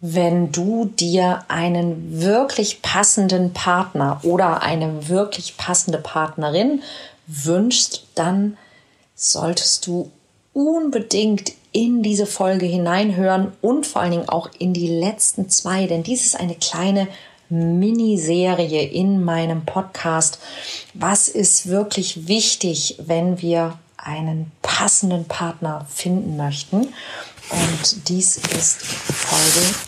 wenn du dir einen wirklich passenden Partner oder eine wirklich passende Partnerin wünschst, dann solltest du unbedingt in diese Folge hineinhören und vor allen Dingen auch in die letzten zwei, denn dies ist eine kleine Miniserie in meinem Podcast. Was ist wirklich wichtig, wenn wir einen passenden Partner finden möchten? Und dies ist Folge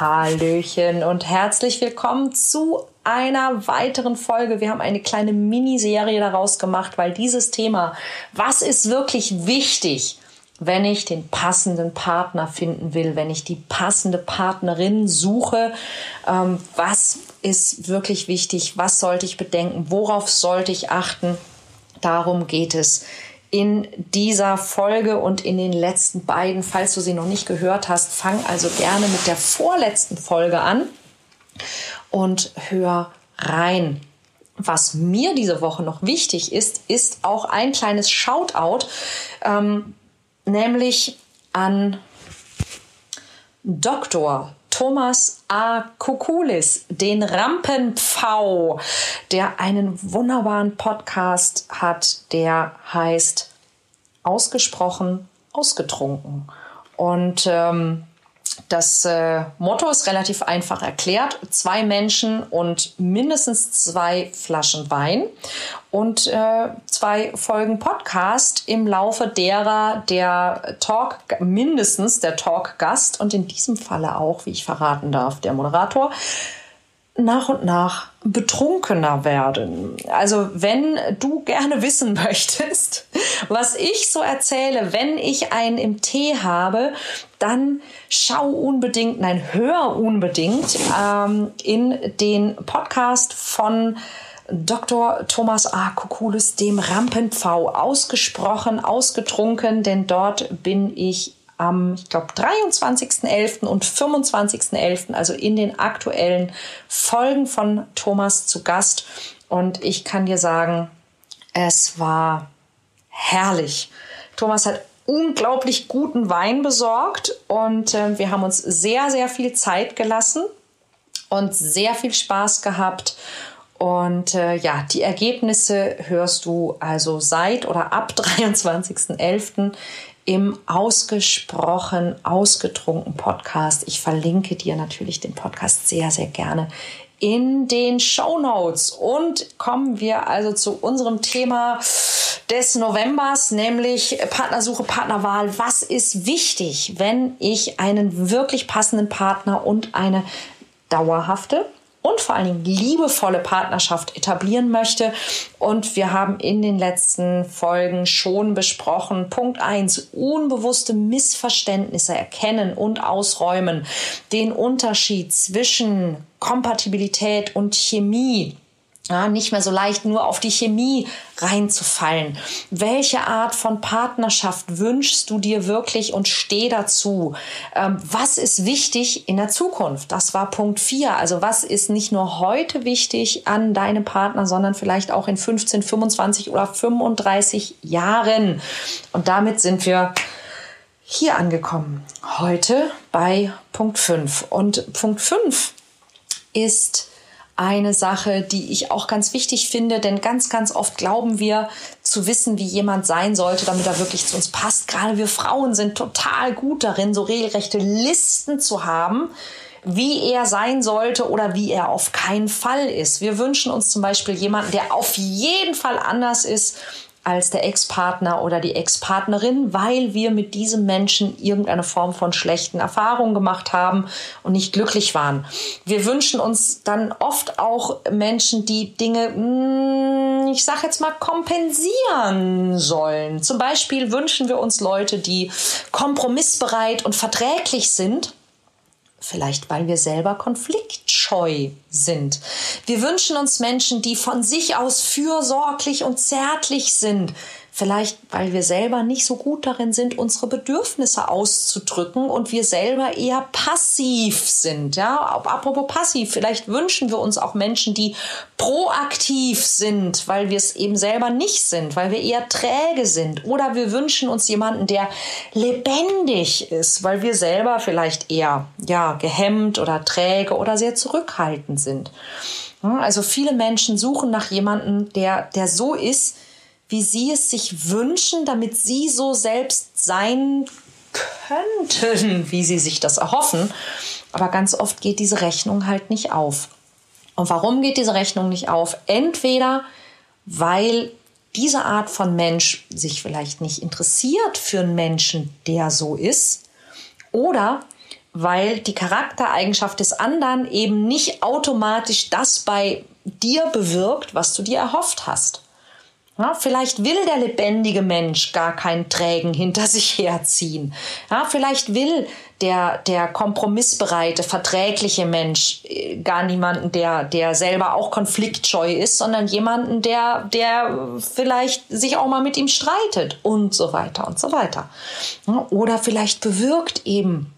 Hallöchen und herzlich willkommen zu einer weiteren Folge. Wir haben eine kleine Miniserie daraus gemacht, weil dieses Thema, was ist wirklich wichtig, wenn ich den passenden Partner finden will, wenn ich die passende Partnerin suche, ähm, was ist wirklich wichtig, was sollte ich bedenken, worauf sollte ich achten, Darum geht es in dieser Folge und in den letzten beiden. Falls du sie noch nicht gehört hast, fang also gerne mit der vorletzten Folge an und hör rein. Was mir diese Woche noch wichtig ist, ist auch ein kleines Shoutout, ähm, nämlich an Dr. Thomas A. Kukulis, den Rampenpfau, der einen wunderbaren Podcast hat, der heißt Ausgesprochen, ausgetrunken. Und ähm, das äh, Motto ist relativ einfach erklärt. Zwei Menschen und mindestens zwei Flaschen Wein und äh, zwei Folgen Podcast im Laufe derer der Talk, mindestens der Talk-Gast und in diesem Falle auch, wie ich verraten darf, der Moderator, nach und nach betrunkener werden. Also wenn du gerne wissen möchtest, was ich so erzähle, wenn ich einen im Tee habe, dann schau unbedingt, nein, hör unbedingt ähm, in den Podcast von Dr. Thomas A. Kukulis, dem Rampenpfau, ausgesprochen, ausgetrunken, denn dort bin ich am, ich glaube, 23.11. und 25.11., also in den aktuellen Folgen von Thomas zu Gast. Und ich kann dir sagen, es war herrlich. Thomas hat unglaublich guten Wein besorgt und äh, wir haben uns sehr, sehr viel Zeit gelassen und sehr viel Spaß gehabt. Und äh, ja, die Ergebnisse hörst du also seit oder ab 23.11 im ausgesprochen ausgetrunken Podcast. Ich verlinke dir natürlich den Podcast sehr, sehr gerne in den Show Notes. Und kommen wir also zu unserem Thema des Novembers, nämlich Partnersuche, Partnerwahl. Was ist wichtig, wenn ich einen wirklich passenden Partner und eine dauerhafte und vor allen Dingen liebevolle Partnerschaft etablieren möchte. Und wir haben in den letzten Folgen schon besprochen, Punkt 1, unbewusste Missverständnisse erkennen und ausräumen, den Unterschied zwischen Kompatibilität und Chemie ja, nicht mehr so leicht nur auf die Chemie reinzufallen. Welche Art von Partnerschaft wünschst du dir wirklich und steh dazu? Ähm, was ist wichtig in der Zukunft? Das war Punkt 4. Also was ist nicht nur heute wichtig an deinem Partner, sondern vielleicht auch in 15, 25 oder 35 Jahren? Und damit sind wir hier angekommen. Heute bei Punkt 5. Und Punkt 5 ist eine Sache, die ich auch ganz wichtig finde, denn ganz, ganz oft glauben wir zu wissen, wie jemand sein sollte, damit er wirklich zu uns passt. Gerade wir Frauen sind total gut darin, so regelrechte Listen zu haben, wie er sein sollte oder wie er auf keinen Fall ist. Wir wünschen uns zum Beispiel jemanden, der auf jeden Fall anders ist als der Ex-Partner oder die Ex-Partnerin, weil wir mit diesem Menschen irgendeine Form von schlechten Erfahrungen gemacht haben und nicht glücklich waren. Wir wünschen uns dann oft auch Menschen, die Dinge, hm, ich sage jetzt mal, kompensieren sollen. Zum Beispiel wünschen wir uns Leute, die kompromissbereit und verträglich sind Vielleicht, weil wir selber konfliktscheu sind. Wir wünschen uns Menschen, die von sich aus fürsorglich und zärtlich sind, Vielleicht, weil wir selber nicht so gut darin sind, unsere Bedürfnisse auszudrücken und wir selber eher passiv sind. Ja, apropos passiv, vielleicht wünschen wir uns auch Menschen, die proaktiv sind, weil wir es eben selber nicht sind, weil wir eher träge sind. Oder wir wünschen uns jemanden, der lebendig ist, weil wir selber vielleicht eher, ja, gehemmt oder träge oder sehr zurückhaltend sind. Also viele Menschen suchen nach jemandem, der, der so ist, wie sie es sich wünschen, damit sie so selbst sein könnten, wie sie sich das erhoffen. Aber ganz oft geht diese Rechnung halt nicht auf. Und warum geht diese Rechnung nicht auf? Entweder weil diese Art von Mensch sich vielleicht nicht interessiert für einen Menschen, der so ist, oder weil die Charaktereigenschaft des anderen eben nicht automatisch das bei dir bewirkt, was du dir erhofft hast. Ja, vielleicht will der lebendige Mensch gar keinen Trägen hinter sich herziehen. Ja, vielleicht will der, der kompromissbereite, verträgliche Mensch äh, gar niemanden, der, der selber auch konfliktscheu ist, sondern jemanden, der, der vielleicht sich auch mal mit ihm streitet und so weiter und so weiter. Ja, oder vielleicht bewirkt eben,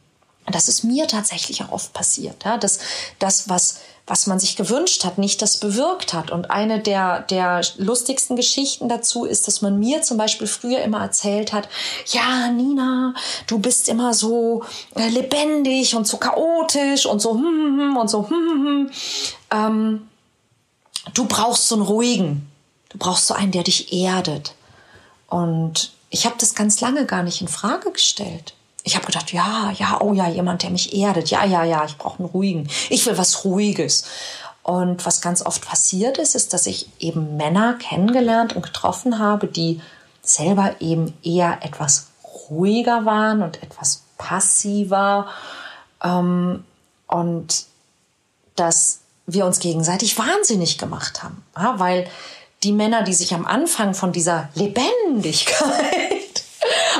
das ist mir tatsächlich auch oft passiert, ja, dass das, was was man sich gewünscht hat, nicht das bewirkt hat. Und eine der, der lustigsten Geschichten dazu ist, dass man mir zum Beispiel früher immer erzählt hat, ja, Nina, du bist immer so äh, lebendig und so chaotisch und so hm, hm, hm und so hm, hm, hm. Ähm, du brauchst so einen ruhigen, du brauchst so einen, der dich erdet. Und ich habe das ganz lange gar nicht in Frage gestellt ich habe gedacht, ja, ja, oh ja, jemand, der mich erdet. Ja, ja, ja, ich brauche einen ruhigen. Ich will was Ruhiges. Und was ganz oft passiert ist, ist, dass ich eben Männer kennengelernt und getroffen habe, die selber eben eher etwas ruhiger waren und etwas passiver. Ähm, und dass wir uns gegenseitig wahnsinnig gemacht haben. Weil die Männer, die sich am Anfang von dieser Lebendigkeit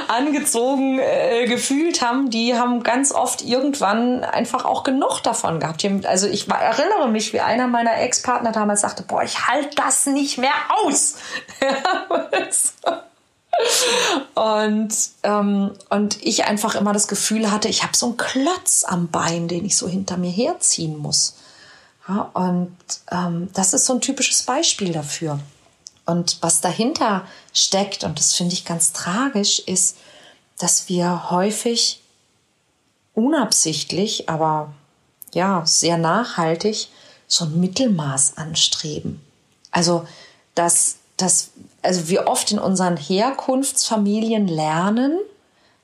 angezogen äh, gefühlt haben, die haben ganz oft irgendwann einfach auch genug davon gehabt. Also ich erinnere mich, wie einer meiner Ex-Partner damals sagte, boah, ich halte das nicht mehr aus. und, ähm, und ich einfach immer das Gefühl hatte, ich habe so einen Klotz am Bein, den ich so hinter mir herziehen muss. Ja, und ähm, das ist so ein typisches Beispiel dafür. Und was dahinter steckt, und das finde ich ganz tragisch, ist, dass wir häufig unabsichtlich, aber ja, sehr nachhaltig so ein Mittelmaß anstreben. Also, dass, dass, also wir oft in unseren Herkunftsfamilien lernen,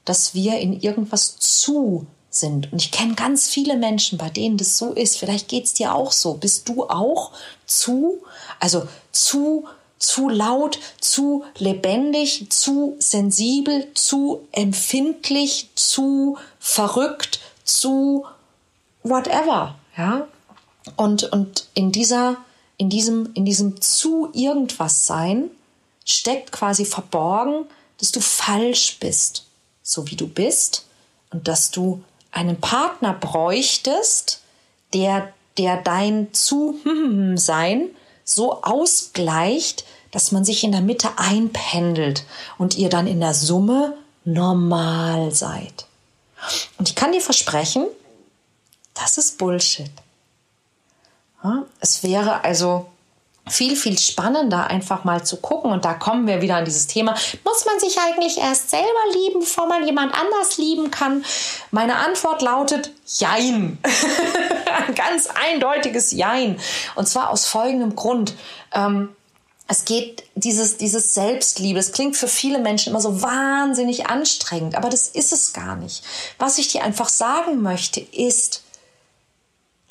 dass wir in irgendwas zu sind. Und ich kenne ganz viele Menschen, bei denen das so ist. Vielleicht geht es dir auch so. Bist du auch zu, also zu zu laut, zu lebendig, zu sensibel, zu empfindlich, zu verrückt, zu whatever, ja? Und, und in dieser, in diesem, in diesem zu irgendwas sein steckt quasi verborgen, dass du falsch bist, so wie du bist und dass du einen Partner bräuchtest, der, der dein zu sein so ausgleicht, dass man sich in der Mitte einpendelt und ihr dann in der Summe normal seid. Und ich kann dir versprechen, das ist Bullshit. es wäre also viel, viel spannender, einfach mal zu gucken. Und da kommen wir wieder an dieses Thema. Muss man sich eigentlich erst selber lieben, bevor man jemand anders lieben kann? Meine Antwort lautet Jein. Ein ganz eindeutiges Jein. Und zwar aus folgendem Grund. Ähm, es geht dieses, dieses Selbstliebe. Es klingt für viele Menschen immer so wahnsinnig anstrengend, aber das ist es gar nicht. Was ich dir einfach sagen möchte, ist,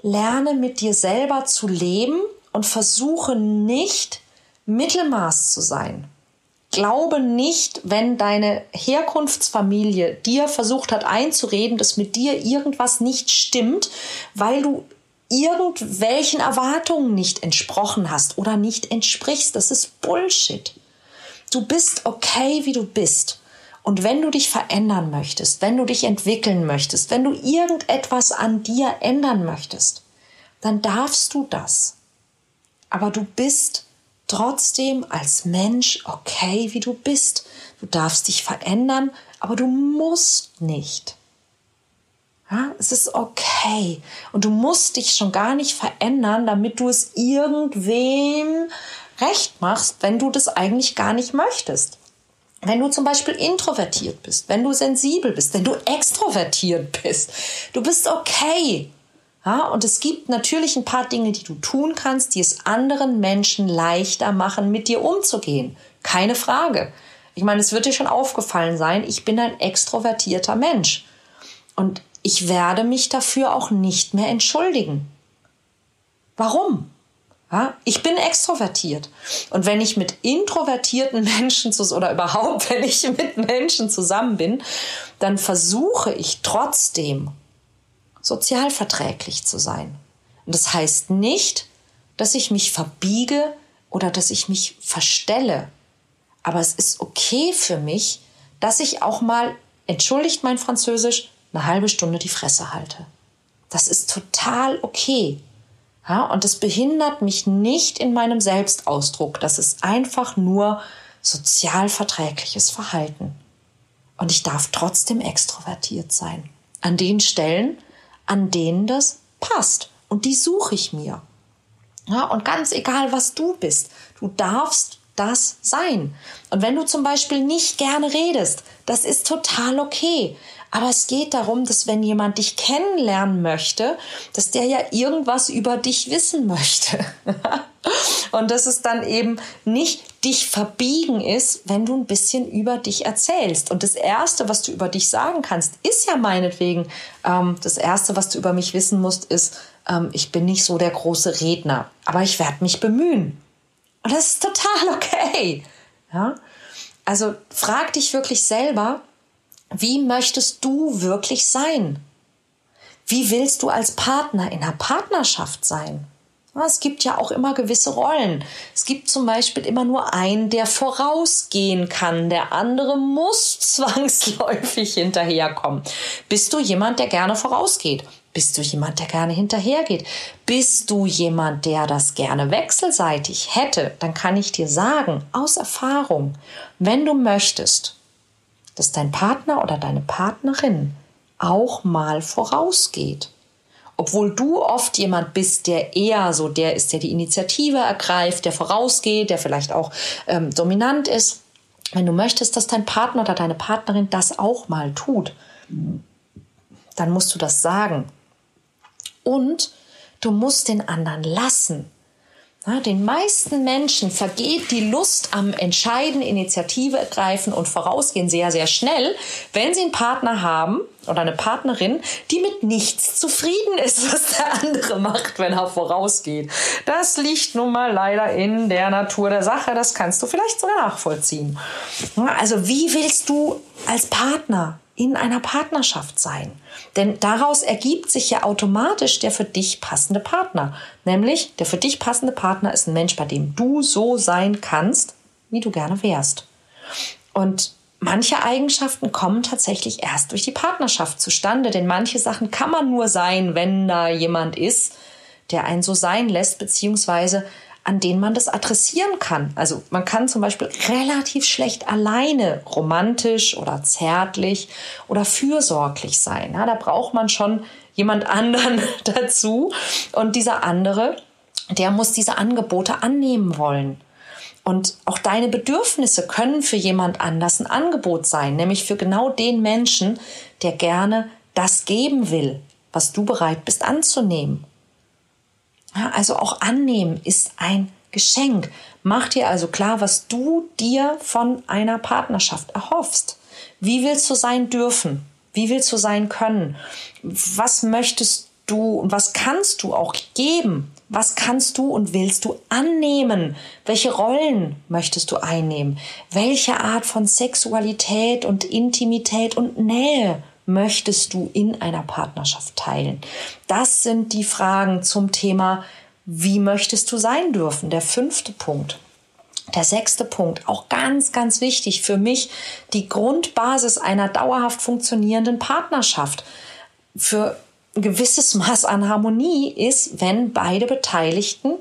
lerne mit dir selber zu leben und versuche nicht Mittelmaß zu sein. glaube nicht, wenn deine Herkunftsfamilie dir versucht hat einzureden, dass mit dir irgendwas nicht stimmt, weil du irgendwelchen Erwartungen nicht entsprochen hast oder nicht entsprichst. Das ist Bullshit. Du bist okay, wie du bist. Und wenn du dich verändern möchtest, wenn du dich entwickeln möchtest, wenn du irgendetwas an dir ändern möchtest, dann darfst du das. Aber du bist trotzdem als Mensch okay, wie du bist. Du darfst dich verändern, aber du musst nicht. Ja, es ist okay. Und du musst dich schon gar nicht verändern, damit du es irgendwem recht machst, wenn du das eigentlich gar nicht möchtest. Wenn du zum Beispiel introvertiert bist, wenn du sensibel bist, wenn du extrovertiert bist, du bist okay. Ja, und es gibt natürlich ein paar Dinge, die du tun kannst, die es anderen Menschen leichter machen, mit dir umzugehen. Keine Frage. Ich meine, es wird dir schon aufgefallen sein, ich bin ein extrovertierter Mensch. Und ich werde mich dafür auch nicht mehr entschuldigen. Warum? Ja, ich bin extrovertiert. Und wenn ich mit introvertierten Menschen oder überhaupt, wenn ich mit Menschen zusammen bin, dann versuche ich trotzdem sozialverträglich zu sein. Und das heißt nicht, dass ich mich verbiege oder dass ich mich verstelle. Aber es ist okay für mich, dass ich auch mal, entschuldigt mein Französisch, eine halbe Stunde die Fresse halte. Das ist total okay. Ja, und es behindert mich nicht in meinem Selbstausdruck. Das ist einfach nur sozialverträgliches Verhalten. Und ich darf trotzdem extrovertiert sein. An den Stellen, an denen das passt. Und die suche ich mir. Ja, und ganz egal, was du bist, du darfst das sein. Und wenn du zum Beispiel nicht gerne redest, das ist total okay. Aber es geht darum, dass wenn jemand dich kennenlernen möchte, dass der ja irgendwas über dich wissen möchte. Und dass es dann eben nicht dich verbiegen ist, wenn du ein bisschen über dich erzählst. Und das Erste, was du über dich sagen kannst, ist ja meinetwegen, ähm, das Erste, was du über mich wissen musst, ist, ähm, ich bin nicht so der große Redner, aber ich werde mich bemühen. Und das ist total okay. Ja? Also frag dich wirklich selber, wie möchtest du wirklich sein? Wie willst du als Partner in einer Partnerschaft sein? Es gibt ja auch immer gewisse Rollen. Es gibt zum Beispiel immer nur einen, der vorausgehen kann. Der andere muss zwangsläufig hinterherkommen. Bist du jemand, der gerne vorausgeht? Bist du jemand, der gerne hinterhergeht? Bist du jemand, der das gerne wechselseitig hätte? Dann kann ich dir sagen, aus Erfahrung, wenn du möchtest, dass dein Partner oder deine Partnerin auch mal vorausgeht. Obwohl du oft jemand bist, der eher so der ist, der die Initiative ergreift, der vorausgeht, der vielleicht auch ähm, dominant ist. Wenn du möchtest, dass dein Partner oder deine Partnerin das auch mal tut, dann musst du das sagen. Und du musst den anderen lassen. Ja, den meisten Menschen vergeht die Lust am Entscheiden, Initiative ergreifen und vorausgehen sehr, sehr schnell, wenn sie einen Partner haben oder eine Partnerin, die mit nichts zufrieden ist, was der andere macht, wenn er vorausgeht. Das liegt nun mal leider in der Natur der Sache. Das kannst du vielleicht sogar nachvollziehen. Also wie willst du als Partner in einer Partnerschaft sein. Denn daraus ergibt sich ja automatisch der für dich passende Partner. Nämlich der für dich passende Partner ist ein Mensch, bei dem du so sein kannst, wie du gerne wärst. Und manche Eigenschaften kommen tatsächlich erst durch die Partnerschaft zustande, denn manche Sachen kann man nur sein, wenn da jemand ist, der einen so sein lässt, beziehungsweise an denen man das adressieren kann. Also man kann zum Beispiel relativ schlecht alleine romantisch oder zärtlich oder fürsorglich sein. Ja, da braucht man schon jemand anderen dazu. Und dieser andere, der muss diese Angebote annehmen wollen. Und auch deine Bedürfnisse können für jemand anders ein Angebot sein, nämlich für genau den Menschen, der gerne das geben will, was du bereit bist anzunehmen. Also auch annehmen ist ein Geschenk. Mach dir also klar, was du dir von einer Partnerschaft erhoffst. Wie willst du sein dürfen? Wie willst du sein können? Was möchtest du und was kannst du auch geben? Was kannst du und willst du annehmen? Welche Rollen möchtest du einnehmen? Welche Art von Sexualität und Intimität und Nähe möchtest du in einer Partnerschaft teilen? Das sind die Fragen zum Thema, wie möchtest du sein dürfen? Der fünfte Punkt. Der sechste Punkt, auch ganz, ganz wichtig für mich, die Grundbasis einer dauerhaft funktionierenden Partnerschaft. Für ein gewisses Maß an Harmonie ist, wenn beide Beteiligten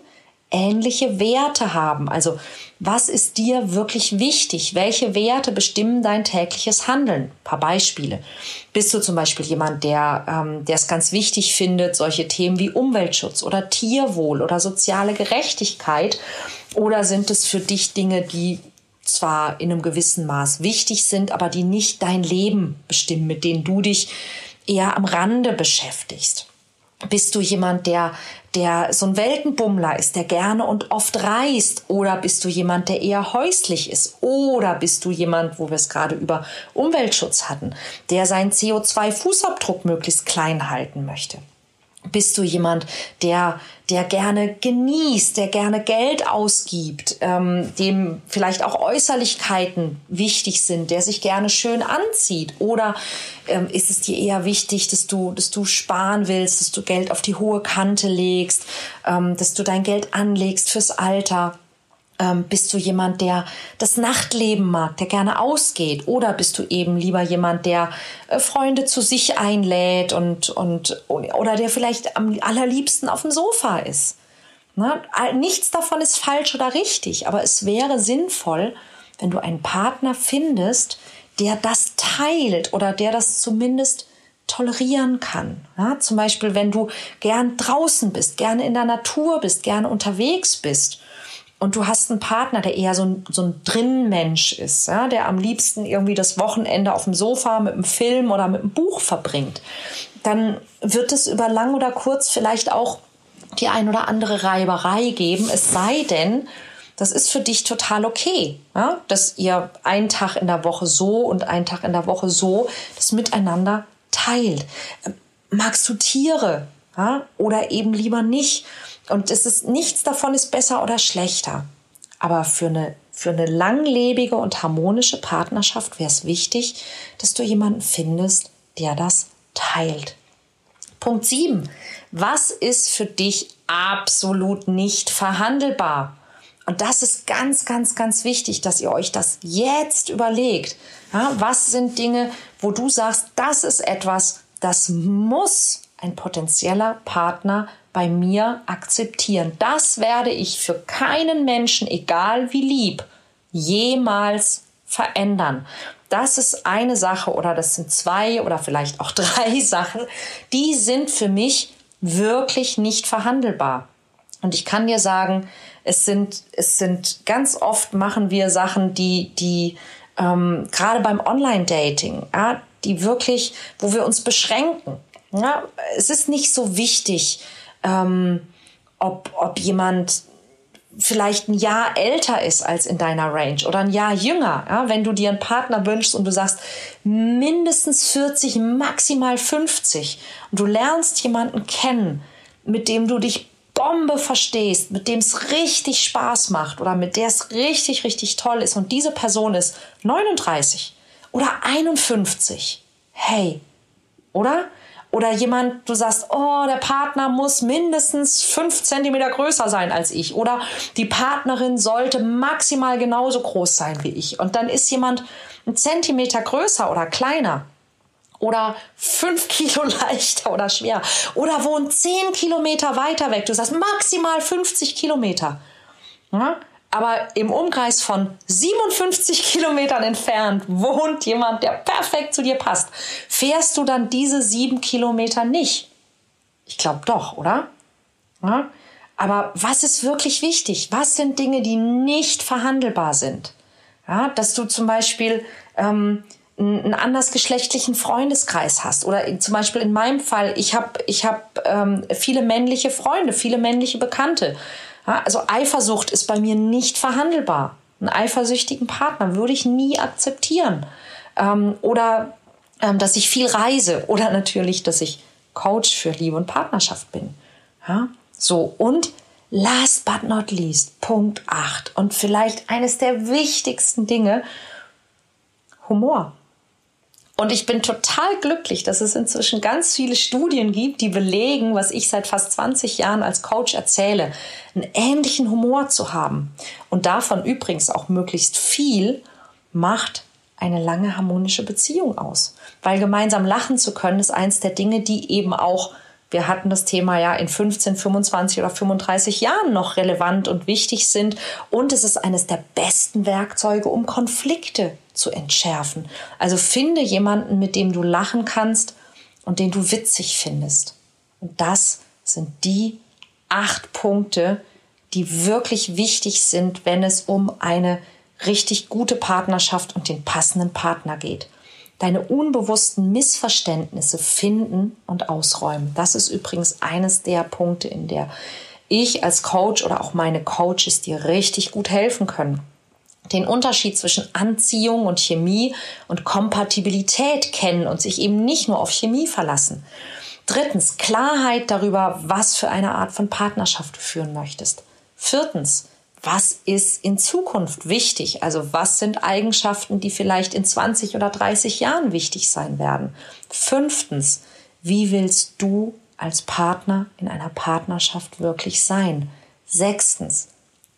ähnliche Werte haben. Also was ist dir wirklich wichtig? Welche Werte bestimmen dein tägliches Handeln? Ein paar Beispiele. Bist du zum Beispiel jemand, der ähm, es ganz wichtig findet, solche Themen wie Umweltschutz oder Tierwohl oder soziale Gerechtigkeit? Oder sind es für dich Dinge, die zwar in einem gewissen Maß wichtig sind, aber die nicht dein Leben bestimmen, mit denen du dich eher am Rande beschäftigst? Bist du jemand, der, der so ein Weltenbummler ist, der gerne und oft reist? Oder bist du jemand, der eher häuslich ist? Oder bist du jemand, wo wir es gerade über Umweltschutz hatten, der seinen CO2-Fußabdruck möglichst klein halten möchte? Bist du jemand, der, der gerne genießt, der gerne Geld ausgibt, ähm, dem vielleicht auch Äußerlichkeiten wichtig sind, der sich gerne schön anzieht? Oder ähm, ist es dir eher wichtig, dass du, dass du sparen willst, dass du Geld auf die hohe Kante legst, ähm, dass du dein Geld anlegst fürs Alter? Ähm, bist du jemand, der das Nachtleben mag, der gerne ausgeht? Oder bist du eben lieber jemand, der äh, Freunde zu sich einlädt und, und, oder der vielleicht am allerliebsten auf dem Sofa ist? Ne? Nichts davon ist falsch oder richtig, aber es wäre sinnvoll, wenn du einen Partner findest, der das teilt oder der das zumindest tolerieren kann. Ja, zum Beispiel, wenn du gern draußen bist, gerne in der Natur bist, gerne unterwegs bist und du hast einen Partner, der eher so ein, so ein Drinnenmensch ist, ja, der am liebsten irgendwie das Wochenende auf dem Sofa mit einem Film oder mit einem Buch verbringt, dann wird es über lang oder kurz vielleicht auch die ein oder andere Reiberei geben, es sei denn, das ist für dich total okay, ja, dass ihr einen Tag in der Woche so und einen Tag in der Woche so das miteinander teilt. Magst du Tiere ja, oder eben lieber nicht? Und es ist nichts davon ist besser oder schlechter. Aber für eine, für eine langlebige und harmonische Partnerschaft wäre es wichtig, dass du jemanden findest, der das teilt. Punkt 7. Was ist für dich absolut nicht verhandelbar? Und das ist ganz, ganz, ganz wichtig, dass ihr euch das jetzt überlegt. Ja, was sind Dinge, wo du sagst, das ist etwas, das muss ein potenzieller Partner bei mir akzeptieren. Das werde ich für keinen Menschen, egal wie lieb, jemals verändern. Das ist eine Sache oder das sind zwei oder vielleicht auch drei Sachen, die sind für mich wirklich nicht verhandelbar. Und ich kann dir sagen, es sind, es sind ganz oft machen wir Sachen, die, die ähm, gerade beim Online-Dating, ja, die wirklich, wo wir uns beschränken. Ja, es ist nicht so wichtig, ähm, ob, ob jemand vielleicht ein Jahr älter ist als in deiner Range oder ein Jahr jünger. Ja? Wenn du dir einen Partner wünschst und du sagst mindestens 40, maximal 50 und du lernst jemanden kennen, mit dem du dich Bombe verstehst, mit dem es richtig Spaß macht oder mit der es richtig, richtig toll ist und diese Person ist 39 oder 51. Hey, oder? Oder jemand, du sagst, oh, der Partner muss mindestens fünf Zentimeter größer sein als ich. Oder die Partnerin sollte maximal genauso groß sein wie ich. Und dann ist jemand ein Zentimeter größer oder kleiner. Oder fünf Kilo leichter oder schwer. Oder wohnt zehn Kilometer weiter weg. Du sagst maximal 50 Kilometer. Ja? Aber im Umkreis von 57 Kilometern entfernt wohnt jemand, der perfekt zu dir passt. Fährst du dann diese sieben Kilometer nicht? Ich glaube doch, oder? Ja? Aber was ist wirklich wichtig? Was sind Dinge, die nicht verhandelbar sind? Ja, dass du zum Beispiel ähm, einen andersgeschlechtlichen Freundeskreis hast. Oder zum Beispiel in meinem Fall, ich habe ich hab, ähm, viele männliche Freunde, viele männliche Bekannte. Also Eifersucht ist bei mir nicht verhandelbar. Einen eifersüchtigen Partner würde ich nie akzeptieren. Ähm, oder ähm, dass ich viel reise oder natürlich, dass ich Coach für Liebe und Partnerschaft bin. Ja? So, und last but not least, Punkt 8 und vielleicht eines der wichtigsten Dinge, Humor. Und ich bin total glücklich, dass es inzwischen ganz viele Studien gibt, die belegen, was ich seit fast 20 Jahren als Coach erzähle, einen ähnlichen Humor zu haben. Und davon übrigens auch möglichst viel macht eine lange harmonische Beziehung aus. Weil gemeinsam lachen zu können, ist eins der Dinge, die eben auch wir hatten das Thema ja in 15, 25 oder 35 Jahren noch relevant und wichtig sind. Und es ist eines der besten Werkzeuge, um Konflikte zu entschärfen. Also finde jemanden, mit dem du lachen kannst und den du witzig findest. Und das sind die acht Punkte, die wirklich wichtig sind, wenn es um eine richtig gute Partnerschaft und den passenden Partner geht deine unbewussten Missverständnisse finden und ausräumen. Das ist übrigens eines der Punkte, in der ich als Coach oder auch meine Coaches dir richtig gut helfen können. Den Unterschied zwischen Anziehung und Chemie und Kompatibilität kennen und sich eben nicht nur auf Chemie verlassen. Drittens, Klarheit darüber, was für eine Art von Partnerschaft du führen möchtest. Viertens, was ist in Zukunft wichtig? Also was sind Eigenschaften, die vielleicht in 20 oder 30 Jahren wichtig sein werden? Fünftens, wie willst du als Partner in einer Partnerschaft wirklich sein? Sechstens,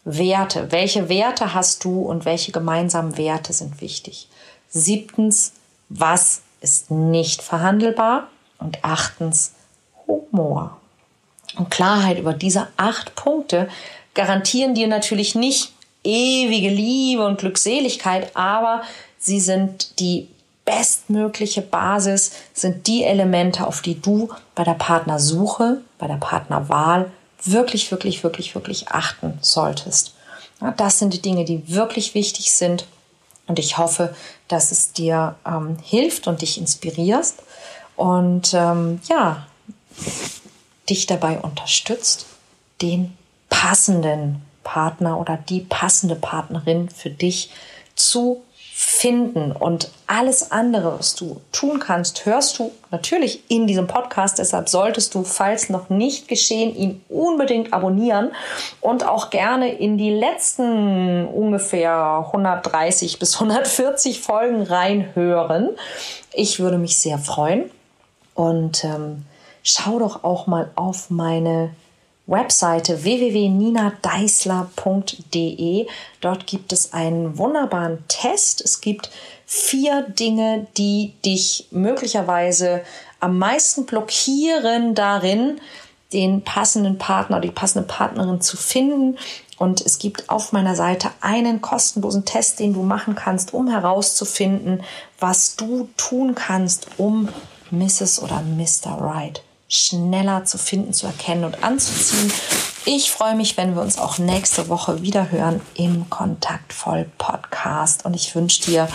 Werte. Welche Werte hast du und welche gemeinsamen Werte sind wichtig? Siebtens, was ist nicht verhandelbar? Und achtens, Humor. Und Klarheit über diese acht Punkte garantieren dir natürlich nicht ewige Liebe und Glückseligkeit, aber sie sind die bestmögliche Basis, sind die Elemente, auf die du bei der Partnersuche, bei der Partnerwahl wirklich, wirklich, wirklich, wirklich achten solltest. Ja, das sind die Dinge, die wirklich wichtig sind. Und ich hoffe, dass es dir ähm, hilft und dich inspirierst und ähm, ja, dich dabei unterstützt, den passenden Partner oder die passende Partnerin für dich zu finden. Und alles andere, was du tun kannst, hörst du natürlich in diesem Podcast. Deshalb solltest du, falls noch nicht geschehen, ihn unbedingt abonnieren und auch gerne in die letzten ungefähr 130 bis 140 Folgen reinhören. Ich würde mich sehr freuen. Und ähm, schau doch auch mal auf meine Webseite www.ninadeisler.de. Dort gibt es einen wunderbaren Test. Es gibt vier Dinge, die dich möglicherweise am meisten blockieren darin, den passenden Partner oder die passende Partnerin zu finden. Und es gibt auf meiner Seite einen kostenlosen Test, den du machen kannst, um herauszufinden, was du tun kannst, um Mrs. oder Mr. Right schneller zu finden, zu erkennen und anzuziehen. Ich freue mich, wenn wir uns auch nächste Woche wieder hören im Kontaktvoll Podcast und ich wünsche dir